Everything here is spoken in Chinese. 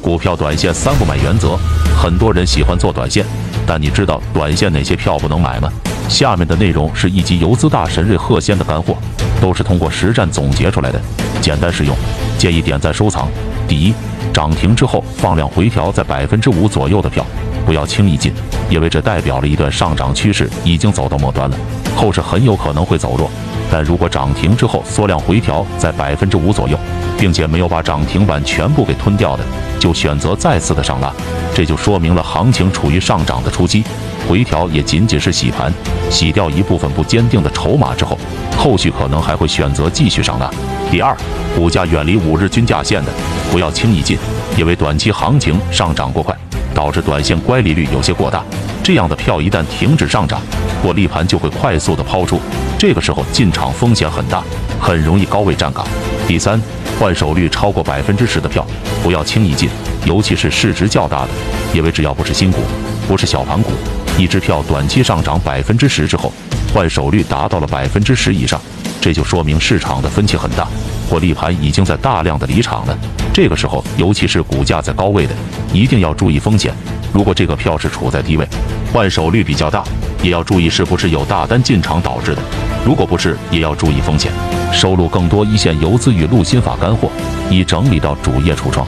股票短线三不买原则，很多人喜欢做短线，但你知道短线哪些票不能买吗？下面的内容是一级游资大神瑞鹤仙的干货，都是通过实战总结出来的，简单实用，建议点赞收藏。第一，涨停之后放量回调在百分之五左右的票，不要轻易进，因为这代表了一段上涨趋势已经走到末端了，后市很有可能会走弱。但如果涨停之后缩量回调在百分之五左右，并且没有把涨停板全部给吞掉的，就选择再次的上拉，这就说明了行情处于上涨的初期，回调也仅仅是洗盘，洗掉一部分不坚定的筹码之后，后续可能还会选择继续上拉。第二，股价远离五日均价线的，不要轻易进，因为短期行情上涨过快，导致短线乖离率有些过大，这样的票一旦停止上涨，获利盘就会快速的抛出。这个时候进场风险很大，很容易高位站岗。第三，换手率超过百分之十的票不要轻易进，尤其是市值较大的，因为只要不是新股，不是小盘股，一支票短期上涨百分之十之后，换手率达到了百分之十以上，这就说明市场的分歧很大，获利盘已经在大量的离场了。这个时候，尤其是股价在高位的，一定要注意风险。如果这个票是处在低位，换手率比较大，也要注意是不是有大单进场导致的。如果不是，也要注意风险。收录更多一线游资与陆心法干货，已整理到主页橱窗。